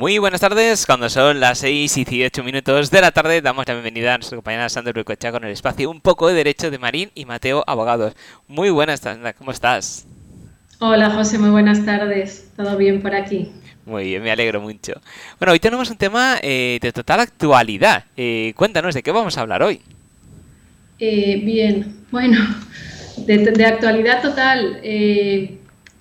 Muy buenas tardes, cuando son las 6 y 18 minutos de la tarde, damos la bienvenida a nuestra compañera Sandra Rucocha con el espacio Un poco de Derecho de Marín y Mateo Abogados. Muy buenas, Sandra, ¿cómo estás? Hola José, muy buenas tardes, todo bien por aquí. Muy bien, me alegro mucho. Bueno, hoy tenemos un tema eh, de total actualidad. Eh, cuéntanos, ¿de qué vamos a hablar hoy? Eh, bien, bueno, de, actualidad total.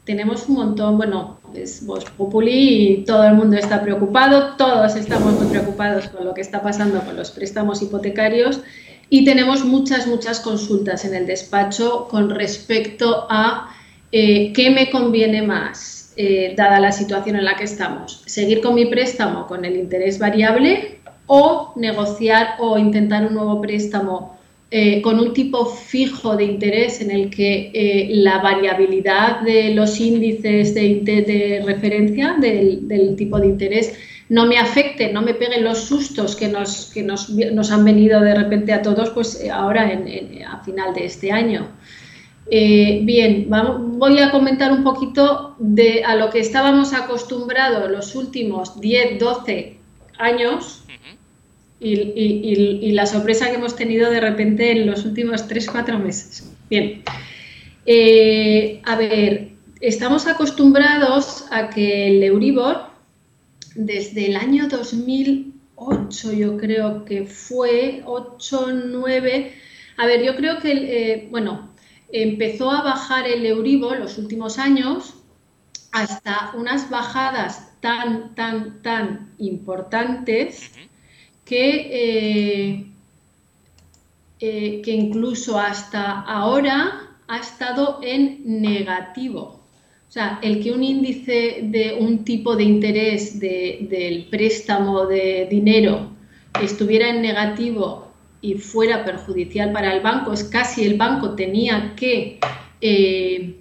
Tenemos un montón, bueno, es Vox Populi y todo el mundo está preocupado, todos estamos muy preocupados con lo que está pasando con los préstamos hipotecarios y tenemos muchas, muchas consultas en el despacho con respecto a eh, qué me conviene más, eh, dada la situación en la que estamos, seguir con mi préstamo con el interés variable o negociar o intentar un nuevo préstamo eh, con un tipo fijo de interés en el que eh, la variabilidad de los índices de, referencia del, tipo de interés no me afecte, no me peguen los sustos que nos, que nos, han venido de repente a todos pues eh, ahora en, a final de este año. bien, voy a comentar un poquito de a lo que estábamos acostumbrados los últimos 10, 12 años y, la sorpresa que hemos tenido de repente en los últimos 3-4 meses. Bien, eh, a ver, estamos acostumbrados a que el Euribor, desde el año 2008 yo creo que fue, 8, 9, a ver, yo creo que, eh, bueno, empezó a bajar el Euribor los últimos años hasta unas bajadas tan, tan, tan importantes eh, eh, que, incluso hasta ahora ha estado en negativo. O sea, el que un índice de un tipo de interés del préstamo de dinero estuviera en negativo y fuera perjudicial para el banco, es casi el banco tenía que eh,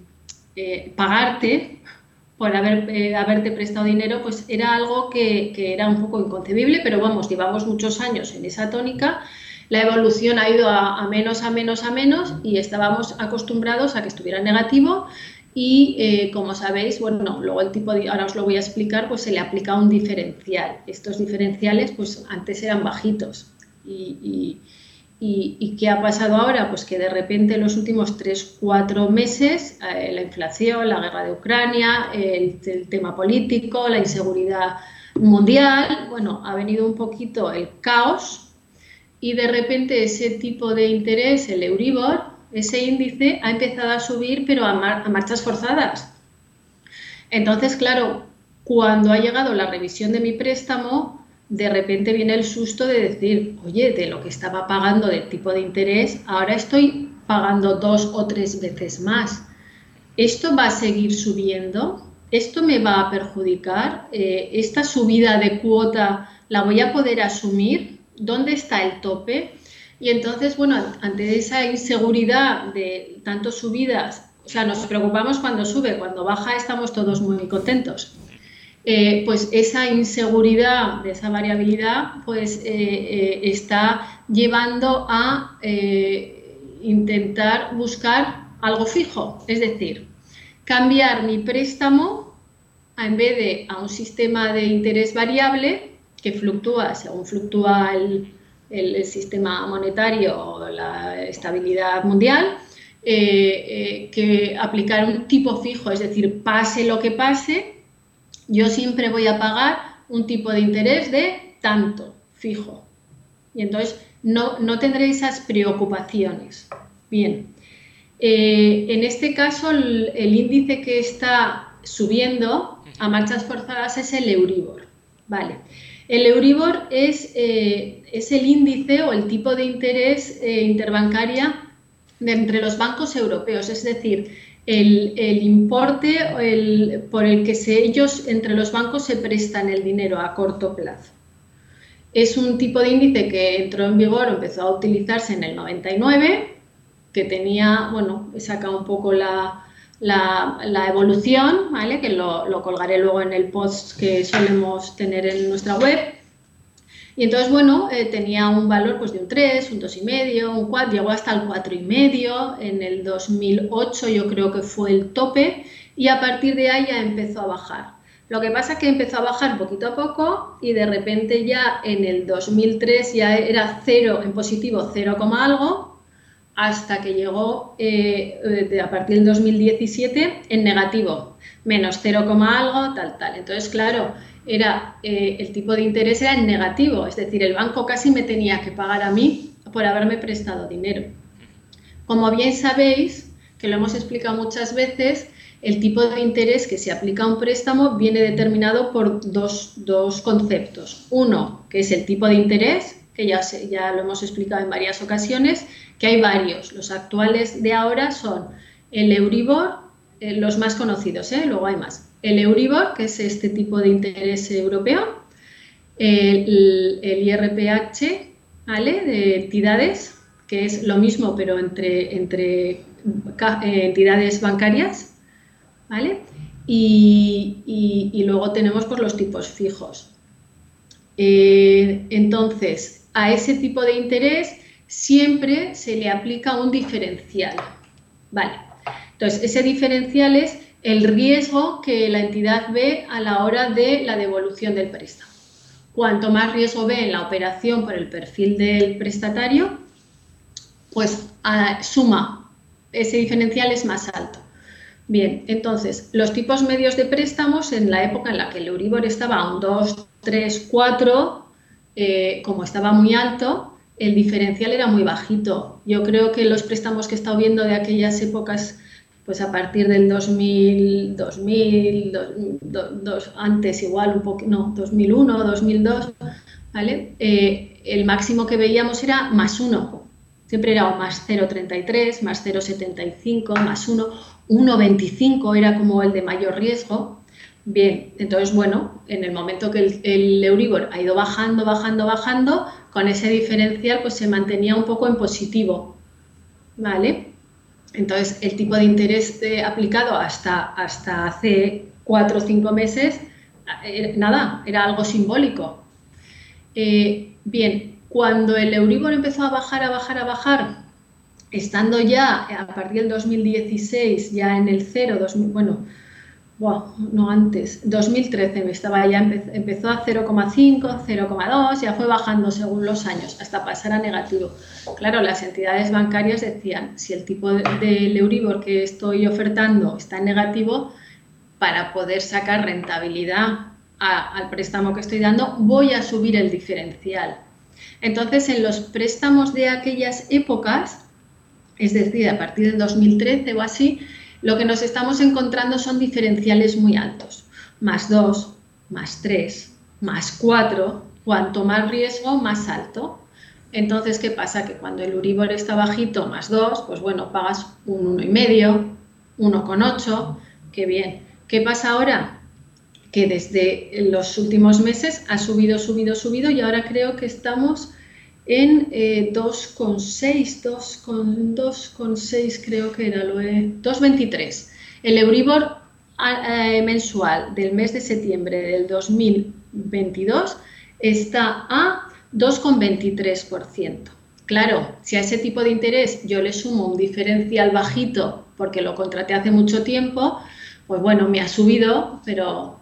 pagarte por haber, eh, haberte prestado dinero, pues era algo que, era un poco inconcebible, pero vamos, llevamos muchos años en esa tónica, la evolución ha ido a, menos, a menos, a menos y estábamos acostumbrados a que estuviera negativo. Y eh, como sabéis, bueno, luego el tipo de, ahora os lo voy a explicar, pues se le aplica un diferencial. Estos diferenciales pues antes eran bajitos. ¿Y, qué ha pasado ahora? Pues que de repente en los últimos 3-4 meses eh, la inflación, la guerra de Ucrania, el, tema político, la inseguridad mundial, bueno, ha venido un poquito el caos y de repente ese tipo de interés, el Euribor, ese índice ha empezado a subir pero a marchas forzadas. Entonces, claro, cuando ha llegado la revisión de mi préstamo, de repente viene el susto de decir, oye, de lo que estaba pagando de tipo de interés, ahora estoy pagando dos o tres veces más. ¿Esto va a seguir subiendo? ¿Esto me va a perjudicar? Eh, ¿Esta subida de cuota la voy a poder asumir? ¿Dónde está el tope? Y entonces, bueno, ante esa inseguridad de tantas subidas, o sea, nos preocupamos cuando sube, cuando baja estamos todos muy contentos. Eh, pues esa inseguridad de esa variabilidad pues eh, eh, está llevando a intentar buscar algo fijo, es decir, cambiar mi préstamo a, en vez de a un sistema de interés variable que fluctúa según fluctúa el, sistema monetario o la estabilidad mundial, que aplicar un tipo fijo, es decir, pase lo que pase, yo siempre voy a pagar un tipo de interés de tanto fijo. Y entonces no, no tendré esas preocupaciones. Bien, eh, en este caso el, índice que está subiendo a marchas forzadas es el Euribor. Vale. El Euribor es, eh, es el índice o el tipo de interés eh, interbancaria de entre los bancos europeos, es decir, el, importe por el que se, ellos entre los bancos se prestan el dinero a corto plazo. Es un tipo de índice que entró en vigor, empezó a utilizarse en el 99, que tenía, bueno, he sacado un poco la, evolución, ¿vale? que lo, lo, colgaré luego en el post que solemos tener en nuestra web. Y entonces, bueno, eh, tenía un valor pues, de un 3, un 2,5, un 4, llegó hasta el 4,5. En el 2008 yo creo que fue el tope y a partir de ahí ya empezó a bajar. Lo que pasa es que empezó a bajar poquito a poco y de repente ya en el 2003 ya era cero en positivo, 0, algo, hasta que llegó eh, a partir del 2017 en negativo, menos 0, algo, tal, tal. Entonces, claro, era eh, el tipo de interés era en negativo, es decir, el banco casi me tenía que pagar a mí por haberme prestado dinero. Como bien sabéis, que lo hemos explicado muchas veces, el tipo de interés que se aplica a un préstamo viene determinado por dos, conceptos. Uno, que es el tipo de interés, que ya, ya lo hemos explicado en varias ocasiones, que hay varios. Los actuales de ahora son el Euribor, eh, los más conocidos, ¿eh? luego hay más. El Euribor, que es este tipo de interés europeo, el, el IRPH, ¿vale? De entidades, que es lo mismo, pero entre, entre eh, entidades bancarias, ¿vale? Y, luego tenemos pues, los tipos fijos. Eh, entonces, a ese tipo de interés siempre se le aplica un diferencial, ¿vale? Entonces, ese diferencial es el riesgo que la entidad ve a la hora de la devolución del préstamo. Cuanto más riesgo ve en la operación por el perfil del prestatario, pues ah, suma, ese diferencial es más alto. Bien, entonces, los tipos medios de préstamos en la época en la que el Euribor estaba a un 2, 3, 4, como estaba muy alto, el diferencial era muy bajito. Yo creo que los préstamos que he estado viendo de aquellas épocas, pues a partir del 2000, 2000, antes igual un poco, no, 2001, 2002, ¿vale? Eh, el máximo que veíamos era más 1. Siempre era más 0,33, más 0,75, más 1 1,25 era como el de mayor riesgo. Bien, entonces, bueno, en el momento que el, Euribor ha ido bajando, bajando, bajando, con ese diferencial pues se mantenía un poco en positivo, ¿vale? Entonces, el tipo de interés aplicado hasta, hasta hace cuatro o cinco meses, eh, nada, era algo simbólico. Eh, bien, cuando el Euribor empezó a bajar, a bajar, a bajar, estando ya a partir del 2016, ya en el cero, bueno, no antes, 2013 estaba ya empezó a 0,5, 0,2, ya fue bajando según los años hasta pasar a negativo. Claro, las entidades bancarias decían, si el tipo del Euribor que estoy ofertando está en negativo, para poder sacar rentabilidad al préstamo que estoy dando, voy a subir el diferencial. Entonces, en los préstamos de aquellas épocas, es decir, a partir del 2013 o así, lo que nos estamos encontrando son diferenciales muy altos. Más 2, más 3, más 4, cuanto más riesgo, más alto. Entonces, ¿qué pasa? Que cuando el Uribor está bajito, más 2, pues bueno, pagas un 1,5, 1,8, qué bien. ¿Qué pasa ahora? Que desde los últimos meses ha subido, subido, subido y ahora creo que estamos en 2,6, 2,6 creo que era, lo he, 2,23. El Euribor eh, mensual del mes de septiembre del 2022 está a 2,23%. Claro, si a ese tipo de interés yo le sumo un diferencial bajito porque lo contraté hace mucho tiempo, pues bueno, me ha subido, pero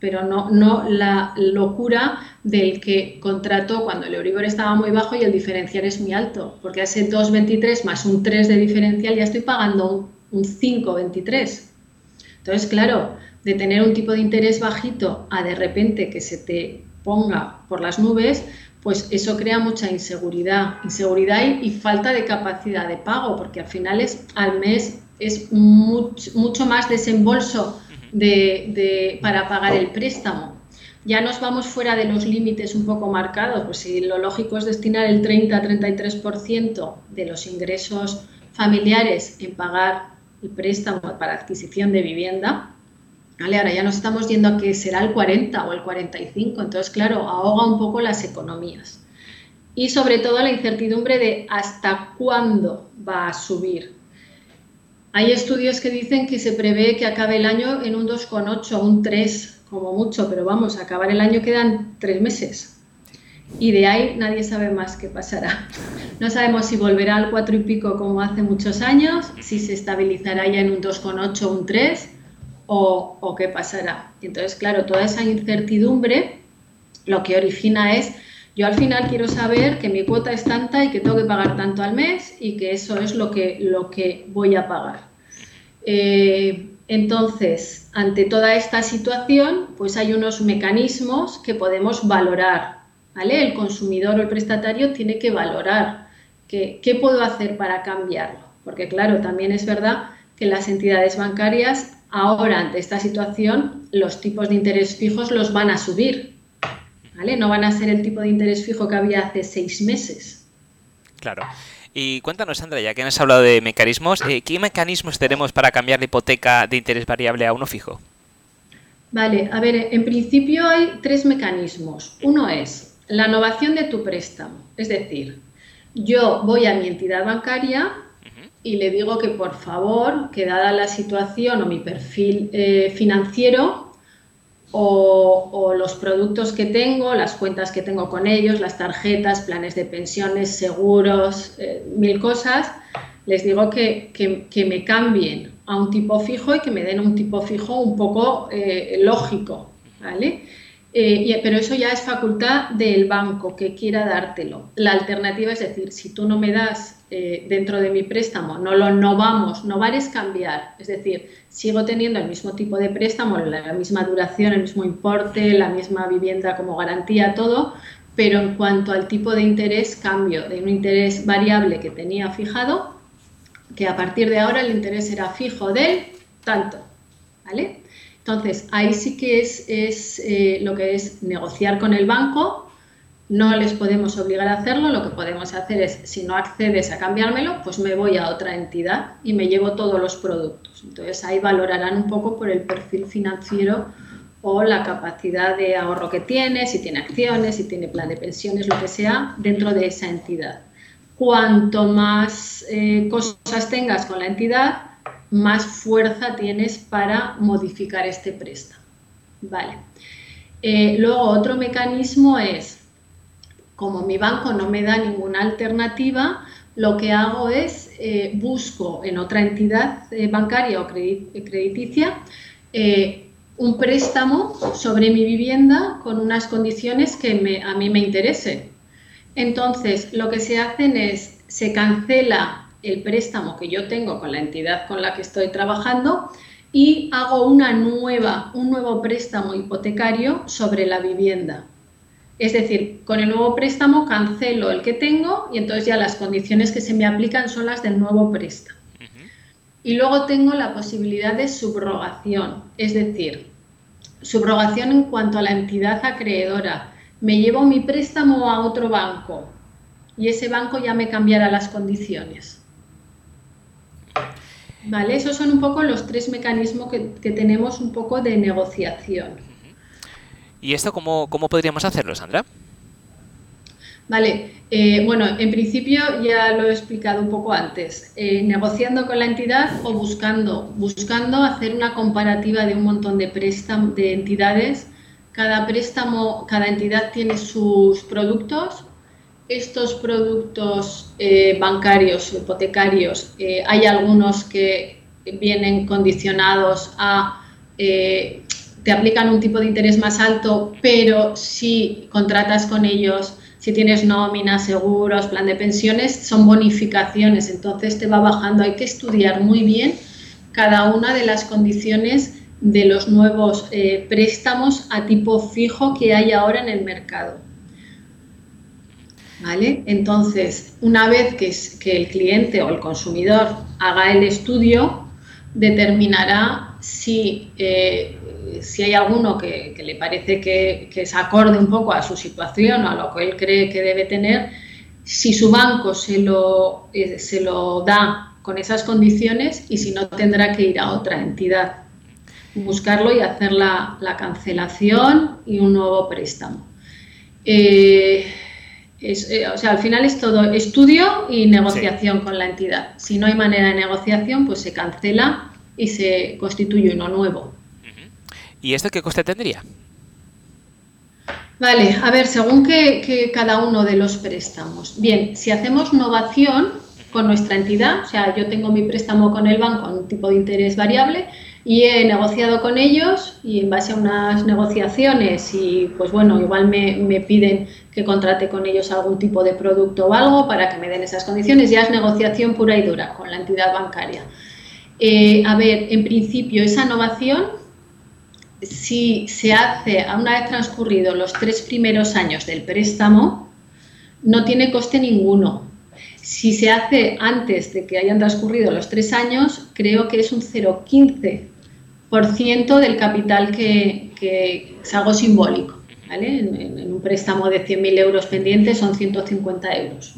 pero no, no la locura del que contrató cuando el Euribor estaba muy bajo y el diferencial es muy alto, porque ese 2,23 más un 3 de diferencial ya estoy pagando un, 5,23. Entonces, claro, de tener un tipo de interés bajito a de repente que se te ponga por las nubes, pues eso crea mucha inseguridad, inseguridad y, falta de capacidad de pago, porque al final es al mes es mucho, mucho más desembolso de, para pagar el préstamo. Ya nos vamos fuera de los límites un poco marcados, pues si lo lógico es destinar el 30-33% de los ingresos familiares en pagar el préstamo para adquisición de vivienda, ¿vale? ahora ya nos estamos yendo a que será el 40 o el 45, entonces claro, ahoga un poco las economías. Y sobre todo la incertidumbre de hasta cuándo va a subir hay estudios que dicen que se prevé que acabe el año en un 2,8, un 3 como mucho, pero vamos, a acabar el año quedan tres meses. Y de ahí nadie sabe más qué pasará. No sabemos si volverá al 4 y pico como hace muchos años, si se estabilizará ya en un 2,8 o un 3, o, qué pasará. Entonces, claro, toda esa incertidumbre lo que origina es, yo al final quiero saber que mi cuota es tanta y que tengo que pagar tanto al mes y que eso es lo que, lo que voy a pagar. Eh, entonces, ante toda esta situación, pues hay unos mecanismos que podemos valorar. ¿vale? El consumidor o el prestatario tiene que valorar qué puedo hacer para cambiarlo. Porque claro, también es verdad que las entidades bancarias ahora ante esta situación los tipos de interés fijos los van a subir. ¿Vale? No van a ser el tipo de interés fijo que había hace seis meses. Claro. Y cuéntanos, Sandra, ya que has hablado de mecanismos, eh, ¿qué mecanismos tenemos para cambiar la hipoteca de interés variable a uno fijo? Vale, a ver, en principio hay tres mecanismos. Uno es la innovación de tu préstamo, es decir, yo voy a mi entidad bancaria y le digo que por favor, que dada la situación o mi perfil eh, financiero o, los productos que tengo, las cuentas que tengo con ellos, las tarjetas, planes de pensiones, seguros, eh, mil cosas, les digo que, que, me cambien a un tipo fijo y que me den un tipo fijo un poco eh, lógico, ¿vale? Eh, pero eso ya es facultad del banco que quiera dártelo. La alternativa es decir, si tú no me das eh, dentro de mi préstamo, no lo no vamos, no es cambiar. Es decir, sigo teniendo el mismo tipo de préstamo, la misma duración, el mismo importe, la misma vivienda como garantía, todo, pero en cuanto al tipo de interés, cambio de un interés variable que tenía fijado, que a partir de ahora el interés será fijo del tanto. ¿Vale? Entonces, ahí sí que es, eh, lo que es negociar con el banco. No les podemos obligar a hacerlo, lo que podemos hacer es, si no accedes a cambiármelo, pues me voy a otra entidad y me llevo todos los productos. Entonces ahí valorarán un poco por el perfil financiero o la capacidad de ahorro que tiene, si tiene acciones, si tiene plan de pensiones, lo que sea, dentro de esa entidad. Cuanto más eh, cosas tengas con la entidad, más fuerza tienes para modificar este préstamo. Vale. Eh, luego, otro mecanismo es, como mi banco no me da ninguna alternativa, lo que hago es eh, busco en otra entidad eh, bancaria o crediticia un préstamo sobre mi vivienda con unas condiciones que a mí me interesen. Entonces, lo que se hacen es, se cancela el préstamo que yo tengo con la entidad con la que estoy trabajando y hago una nueva, un nuevo préstamo hipotecario sobre la vivienda. Es decir, con el nuevo préstamo cancelo el que tengo y entonces ya las condiciones que se me aplican son las del nuevo préstamo. Y luego tengo la posibilidad de subrogación, es decir, subrogación en cuanto a la entidad acreedora. Me llevo mi préstamo a otro banco y ese banco ya me cambiará las condiciones. Vale, esos son un poco los tres mecanismos que, tenemos un poco de negociación. ¿Y esto cómo, podríamos hacerlo, Sandra? Vale, eh, bueno, en principio ya lo he explicado un poco antes, eh, negociando con la entidad o buscando, buscando hacer una comparativa de un montón de préstamos, de entidades. Cada préstamo, cada entidad tiene sus productos estos productos eh, bancarios, hipotecarios, eh, hay algunos que vienen condicionados a, eh, te aplican un tipo de interés más alto, pero si contratas con ellos, si tienes nóminas, seguros, plan de pensiones, son bonificaciones, entonces te va bajando. Hay que estudiar muy bien cada una de las condiciones de los nuevos préstamos a tipo fijo que hay ahora en el mercado. Entonces, una vez que, el cliente o el consumidor haga el estudio, determinará si, eh, hay alguno que, le parece que, que, se acorde un poco a su situación o a lo que él cree que debe tener, si su banco se lo, eh, se lo da con esas condiciones y si no tendrá que ir a otra entidad, buscarlo y hacer la, la cancelación y un nuevo préstamo. Eh, eh, o sea, al final es todo estudio y negociación con la entidad. Si no hay manera de negociación, pues se cancela y se constituye uno nuevo. ¿Y esto qué coste tendría? Vale, a ver, según que, cada uno de los préstamos. Bien, si hacemos novación con nuestra entidad, o sea, yo tengo mi préstamo con el banco a un tipo de interés variable, Y he negociado con ellos y en base a unas negociaciones y pues bueno, igual me, me, piden que contrate con ellos algún tipo de producto o algo para que me den esas condiciones. Ya es negociación pura y dura con la entidad bancaria. Eh, a ver, en principio esa innovación, si se hace a una vez transcurrido los tres primeros años del préstamo, no tiene coste ninguno. Si se hace antes de que hayan transcurrido los tres años, creo que es un 0,15% del capital que, es algo simbólico. En, un préstamo de 100.000 euros pendientes son 150 euros.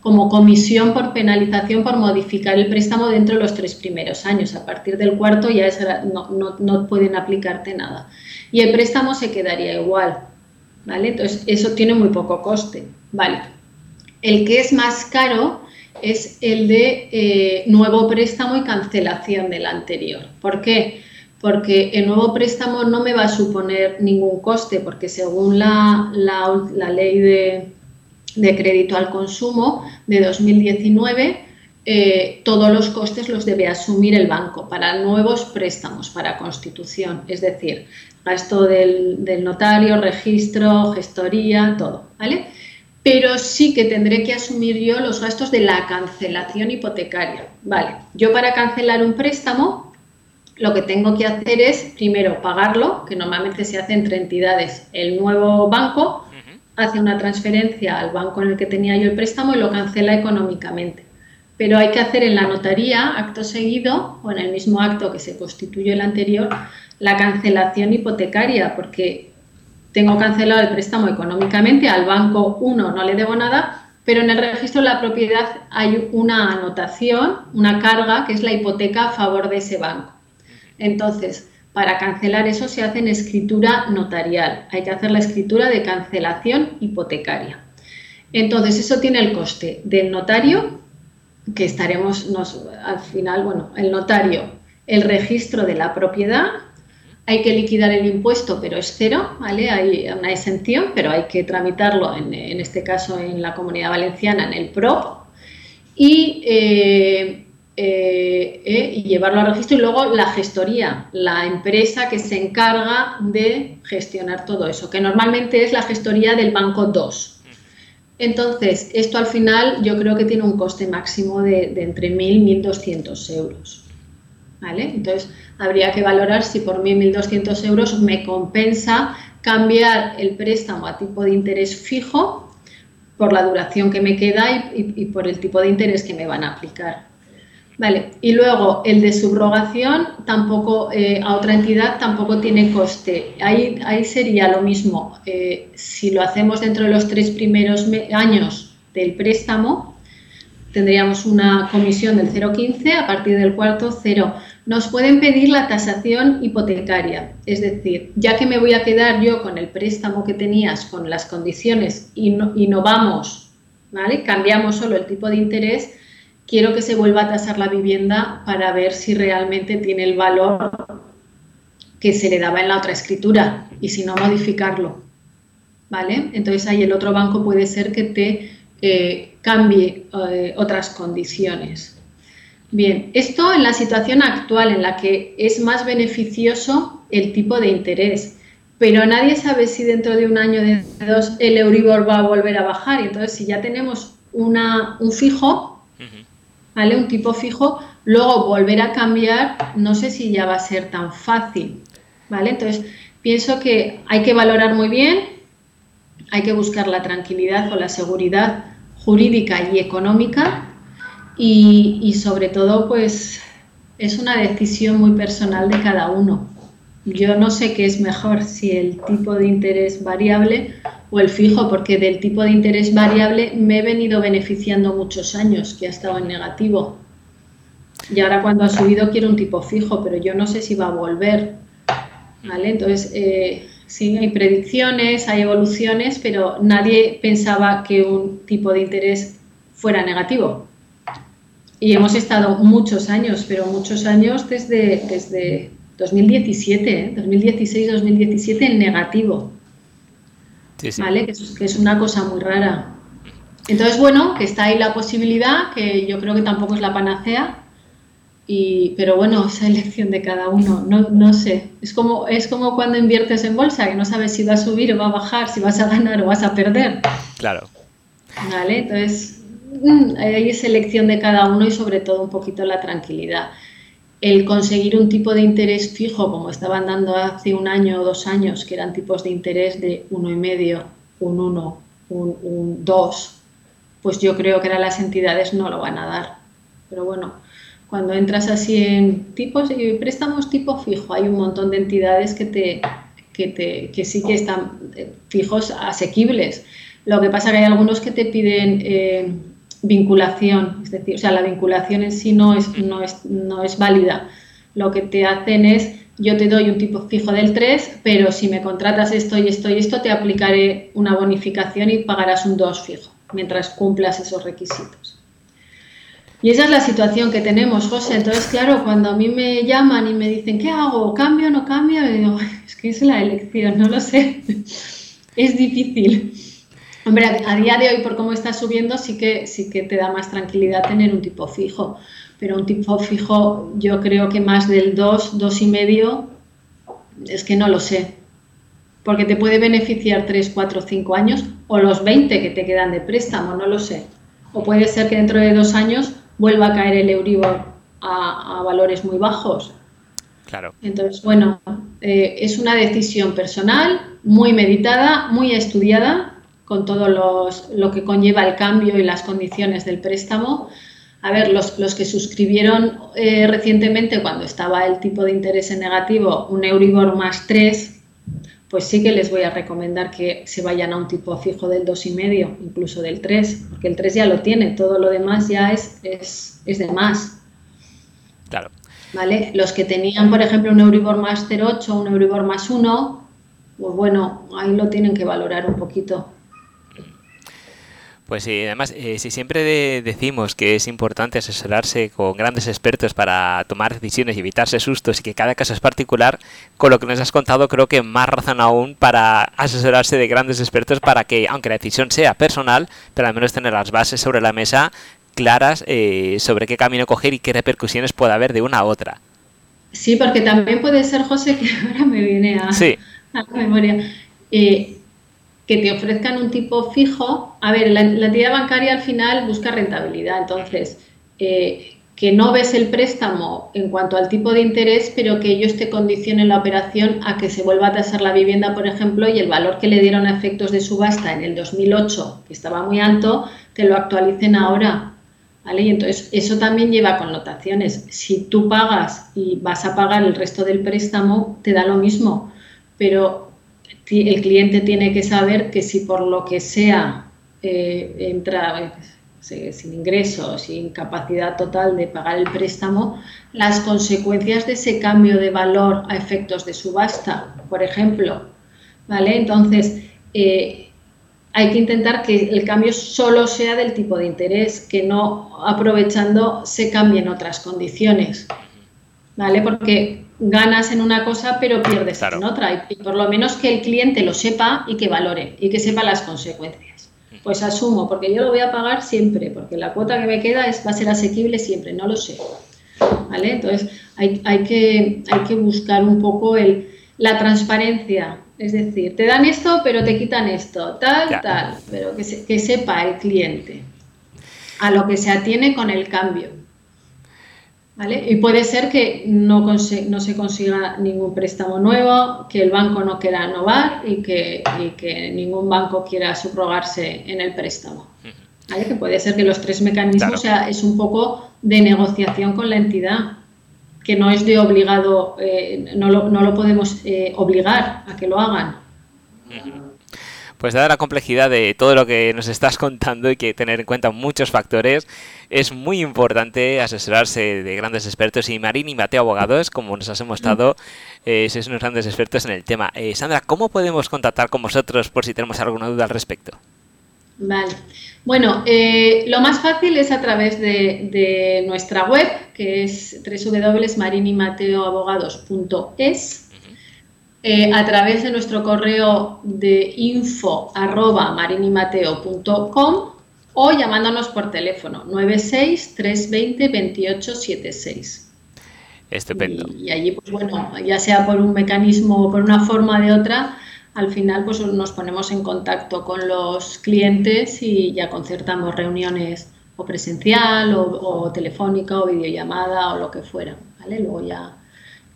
Como comisión por penalización por modificar el préstamo dentro de los tres primeros años. A partir del cuarto ya no, no pueden aplicarte nada. Y el préstamo se quedaría igual. ¿vale? Entonces, eso tiene muy poco coste. Vale. El que es más caro es el de eh, nuevo préstamo y cancelación del anterior. ¿Por qué? Porque el nuevo préstamo no me va a suponer ningún coste, porque según la, ley de, crédito al consumo de 2019, eh, todos los costes los debe asumir el banco para nuevos préstamos, para constitución, es decir, gasto del, del notario, registro, gestoría, todo, ¿vale? pero sí que tendré que asumir yo los gastos de la cancelación hipotecaria. Vale, yo para cancelar un préstamo lo que tengo que hacer es primero pagarlo, que normalmente se hace entre entidades. El nuevo banco hace una transferencia al banco en el que tenía yo el préstamo y lo cancela económicamente. Pero hay que hacer en la notaría, acto seguido, o en el mismo acto que se constituye el anterior, la cancelación hipotecaria, porque tengo cancelado el préstamo económicamente, al banco 1 no le debo nada, pero en el registro de la propiedad hay una anotación, una carga, que es la hipoteca a favor de ese banco. Entonces, para cancelar eso se hace en escritura notarial. Hay que hacer la escritura de cancelación hipotecaria. Entonces, eso tiene el coste del notario, que estaremos al final, bueno, el notario, el registro de la propiedad hay que liquidar el impuesto, pero es cero, ¿vale? Hay una exención, pero hay que tramitarlo, en, este caso en la Comunidad Valenciana, en el PROP, y, eh, eh, eh, y llevarlo al registro. Y luego la gestoría, la empresa que se encarga de gestionar todo eso, que normalmente es la gestoría del Banco 2. Entonces, esto al final yo creo que tiene un coste máximo de, entre 1.000 y 1.200 euros. ¿Vale? Entonces, habría que valorar si por 1.200 euros me compensa cambiar el préstamo a tipo de interés fijo por la duración que me queda y, por el tipo de interés que me van a aplicar. Vale, y luego el de subrogación tampoco eh, a otra entidad tampoco tiene coste. Ahí, ahí sería lo mismo. Eh, si lo hacemos dentro de los tres primeros años del préstamo, tendríamos una comisión del 0,15, a partir del cuarto 0 nos pueden pedir la tasación hipotecaria, es decir, ya que me voy a quedar yo con el préstamo que tenías, con las condiciones y no, y no vamos, ¿vale? Cambiamos solo el tipo de interés, quiero que se vuelva a tasar la vivienda para ver si realmente tiene el valor que se le daba en la otra escritura y si no modificarlo, ¿vale? Entonces ahí el otro banco puede ser que te eh, cambie eh, otras condiciones. Bien, esto en la situación actual en la que es más beneficioso el tipo de interés, pero nadie sabe si dentro de un año, de dos, el Euribor va a volver a bajar. Y entonces, si ya tenemos una, un fijo, ¿vale? Un tipo fijo, luego volver a cambiar, no sé si ya va a ser tan fácil, ¿vale? Entonces, pienso que hay que valorar muy bien, hay que buscar la tranquilidad o la seguridad jurídica y económica y, sobre todo pues es una decisión muy personal de cada uno. Yo no sé qué es mejor, si el tipo de interés variable o el fijo, porque del tipo de interés variable me he venido beneficiando muchos años, que ha estado en negativo. Y ahora cuando ha subido quiero un tipo fijo, pero yo no sé si va a volver. ¿Vale? Entonces, eh, sí, hay predicciones, hay evoluciones, pero nadie pensaba que un tipo de interés fuera negativo. Y hemos estado muchos años, pero muchos años desde, desde 2017, 2016-2017 en negativo. ¿Vale? Que es, una cosa muy rara. Entonces, bueno, que está ahí la posibilidad, que yo creo que tampoco es la panacea, Y, pero bueno, esa elección de cada uno, no, no sé. Es como, es como cuando inviertes en bolsa, que no sabes si va a subir o va a bajar, si vas a ganar o vas a perder. Claro. Vale, entonces mm, hay selección de cada uno y sobre todo un poquito la tranquilidad. El conseguir un tipo de interés fijo, como estaban dando hace un año o dos años, que eran tipos de interés de uno y medio, un 1, un, un 2, pues yo creo que las entidades no lo van a dar. Pero bueno, cuando entras así en tipos y préstamos tipo fijo, hay un montón de entidades que, te, que, te, que sí que están eh, fijos asequibles. Lo que pasa que hay algunos que te piden eh, vinculación, es decir, o sea, la vinculación en sí no es, no, es, no es válida. Lo que te hacen es, yo te doy un tipo fijo del 3, pero si me contratas esto y esto y esto, te aplicaré una bonificación y pagarás un 2 fijo, mientras cumplas esos requisitos. Y esa es la situación que tenemos, José. Entonces, claro, cuando a mí me llaman y me dicen, ¿qué hago? ¿Cambio o no cambio? Es que es la elección, no lo sé. es difícil. Hombre, a día de hoy, por cómo está subiendo, sí que, sí que te da más tranquilidad tener un tipo fijo. Pero un tipo fijo, yo creo que más del 2, 2 y medio, es que no lo sé. Porque te puede beneficiar 3, 4, 5 años o los 20 que te quedan de préstamo, no lo sé. O puede ser que dentro de dos años vuelva a caer el Euribor a, valores muy bajos. Claro. Entonces, bueno, eh, es una decisión personal, muy meditada, muy estudiada, con todo los, lo que conlleva el cambio y las condiciones del préstamo. A ver, los, los que suscribieron eh, recientemente, cuando estaba el tipo de interés en negativo, un Euribor más 3, pues sí que les voy a recomendar que se vayan a un tipo fijo del 2,5, incluso del 3, porque el 3 ya lo tiene, todo lo demás ya es, es, es de más. Claro. ¿Vale? Los que tenían, por ejemplo, un Euribor más 0,8, un Euribor más 1, pues bueno, ahí lo tienen que valorar un poquito. Pues sí, además, eh, si siempre decimos que es importante asesorarse con grandes expertos para tomar decisiones y evitarse sustos y que cada caso es particular, con lo que nos has contado creo que más razón aún para asesorarse de grandes expertos para que, aunque la decisión sea personal, pero al menos tener las bases sobre la mesa claras eh, sobre qué camino coger y qué repercusiones puede haber de una a otra. Sí, porque también puede ser, José, que ahora me viene a, a la memoria. Eh, que te ofrezcan un tipo fijo. A ver, la, entidad bancaria al final busca rentabilidad, entonces, eh, que no ves el préstamo en cuanto al tipo de interés, pero que ellos te condicionen la operación a que se vuelva a tasar la vivienda, por ejemplo, y el valor que le dieron a efectos de subasta en el 2008, que estaba muy alto, te lo actualicen ahora. ¿Vale? Y entonces eso también lleva connotaciones. Si tú pagas y vas a pagar el resto del préstamo, te da lo mismo. Pero el cliente tiene que saber que si por lo que sea eh, entra sin ingresos, sin capacidad total de pagar el préstamo, las consecuencias de ese cambio de valor a efectos de subasta, por ejemplo, ¿vale? Entonces, eh, hay que intentar que el cambio solo sea del tipo de interés, que no aprovechando se cambien otras condiciones, ¿vale? Porque ganas en una cosa pero pierdes en otra. Y por lo menos que el cliente lo sepa y que valore y que sepa las consecuencias. Pues asumo, porque yo lo voy a pagar siempre, porque la cuota que me queda es, va a ser asequible siempre, no lo sé. ¿Vale? Entonces hay, hay, que, hay que buscar un poco el, la transparencia. Es decir, te dan esto, pero te quitan esto, tal, tal, pero que, que sepa el cliente a lo que se atiene con el cambio. Y puede ser que no, no, se consiga ningún préstamo nuevo, que el banco no quiera innovar y que, que ningún banco quiera subrogarse en el préstamo. ¿Vale? Que puede ser que los tres mecanismos sea, es un poco de negociación con la entidad, que no es de obligado, eh, no, lo, no, lo, podemos eh, obligar a que lo hagan pues dada la complejidad de todo lo que nos estás contando y que tener en cuenta muchos factores, es muy importante asesorarse de grandes expertos y Marín y Mateo Abogados, como nos has mostrado, eh, sois unos grandes expertos en el tema. Eh, Sandra, ¿cómo podemos contactar con vosotros por si tenemos alguna duda al respecto? Vale. Bueno, eh, lo más fácil es a través de, de nuestra web, que es www.marinimateoabogados.es eh, a través de nuestro correo de info arroba marinimateo.com o llamándonos por teléfono 96 320 2876. Estupendo. Y, allí, pues bueno, ya sea por un mecanismo o por una forma de otra, al final pues nos ponemos en contacto con los clientes y ya concertamos reuniones o presencial o, telefónica o videollamada o lo que fuera, ¿vale? Luego ya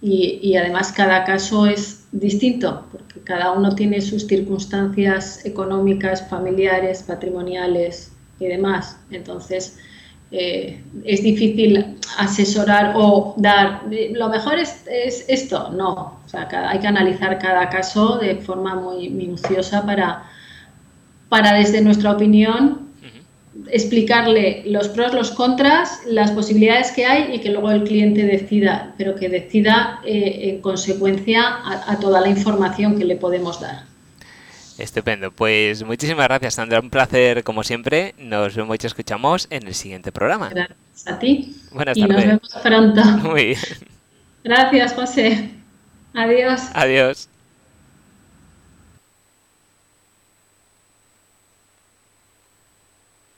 y, y, además cada caso es distinto porque cada uno tiene sus circunstancias económicas, familiares, patrimoniales y demás. Entonces eh, es difícil asesorar o dar, lo mejor es, esto, no, o sea, hay que analizar cada caso de forma muy minuciosa para, para desde nuestra opinión, explicarle los pros, los contras, las posibilidades que hay y que luego el cliente decida, pero que decida eh, en consecuencia a toda la información que le podemos dar. Estupendo. Pues muchísimas gracias, Sandra. Un placer, como siempre. Nos vemos y escuchamos en el siguiente programa. Gracias a ti. Buenas y tardes. nos vemos pronto. Muy bien. Gracias, José. Adiós. Adiós.